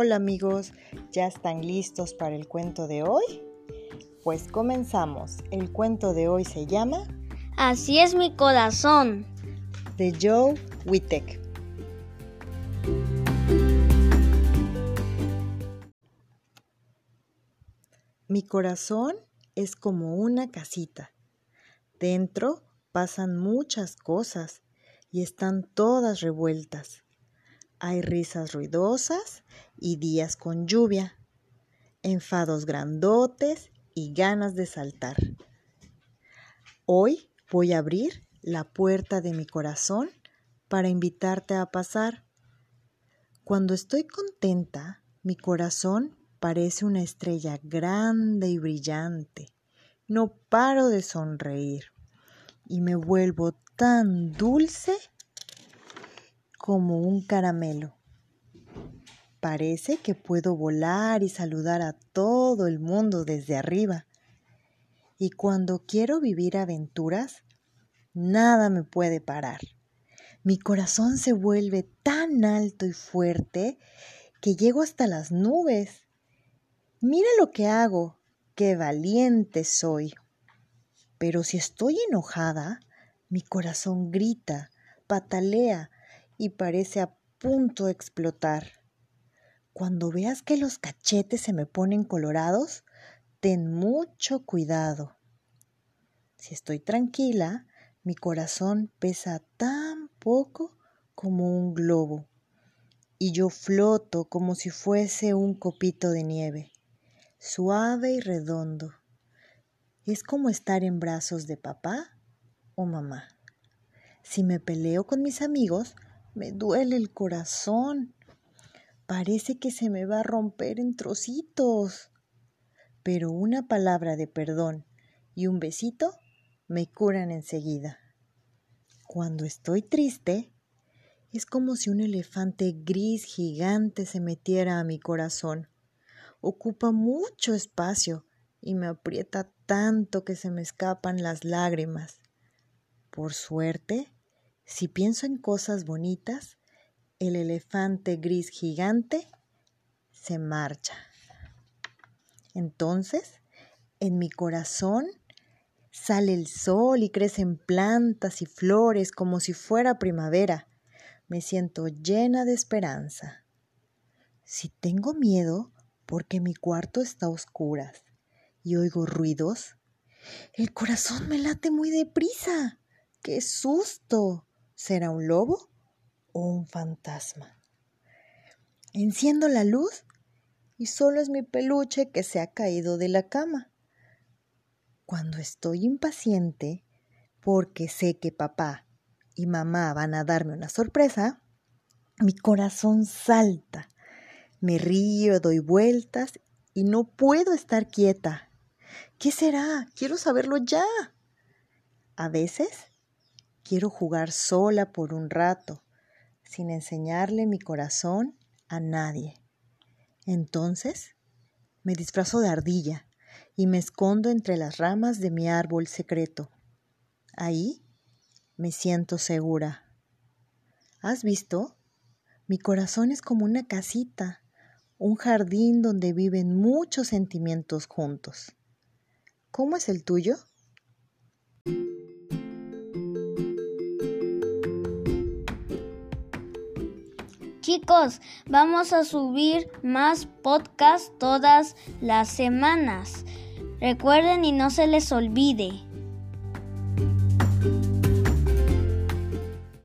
Hola amigos, ¿ya están listos para el cuento de hoy? Pues comenzamos. El cuento de hoy se llama Así es mi corazón. de Joe Wittek. Mi corazón es como una casita. Dentro pasan muchas cosas y están todas revueltas. Hay risas ruidosas y días con lluvia, enfados grandotes y ganas de saltar. Hoy voy a abrir la puerta de mi corazón para invitarte a pasar. Cuando estoy contenta, mi corazón parece una estrella grande y brillante. No paro de sonreír y me vuelvo tan dulce como un caramelo. Parece que puedo volar y saludar a todo el mundo desde arriba. Y cuando quiero vivir aventuras, nada me puede parar. Mi corazón se vuelve tan alto y fuerte que llego hasta las nubes. Mira lo que hago, qué valiente soy. Pero si estoy enojada, mi corazón grita, patalea y parece a punto de explotar. Cuando veas que los cachetes se me ponen colorados, ten mucho cuidado. Si estoy tranquila, mi corazón pesa tan poco como un globo y yo floto como si fuese un copito de nieve, suave y redondo. Es como estar en brazos de papá o mamá. Si me peleo con mis amigos, me duele el corazón. Parece que se me va a romper en trocitos. Pero una palabra de perdón y un besito me curan enseguida. Cuando estoy triste, es como si un elefante gris gigante se metiera a mi corazón. Ocupa mucho espacio y me aprieta tanto que se me escapan las lágrimas. Por suerte, si pienso en cosas bonitas, el elefante gris gigante se marcha. Entonces, en mi corazón sale el sol y crecen plantas y flores como si fuera primavera. Me siento llena de esperanza. Si tengo miedo porque mi cuarto está a oscuras y oigo ruidos, el corazón me late muy deprisa. ¡Qué susto! ¿Será un lobo o un fantasma? Enciendo la luz y solo es mi peluche que se ha caído de la cama. Cuando estoy impaciente, porque sé que papá y mamá van a darme una sorpresa, mi corazón salta. Me río, doy vueltas y no puedo estar quieta. ¿Qué será? Quiero saberlo ya. A veces quiero jugar sola por un rato, sin enseñarle mi corazón a nadie. Entonces me disfrazo de ardilla y me escondo entre las ramas de mi árbol secreto. Ahí me siento segura. ¿Has visto? Mi corazón es como una casita, un jardín donde viven muchos sentimientos juntos. ¿Cómo es el tuyo? Chicos, vamos a subir más podcasts todas las semanas. Recuerden y no se les olvide.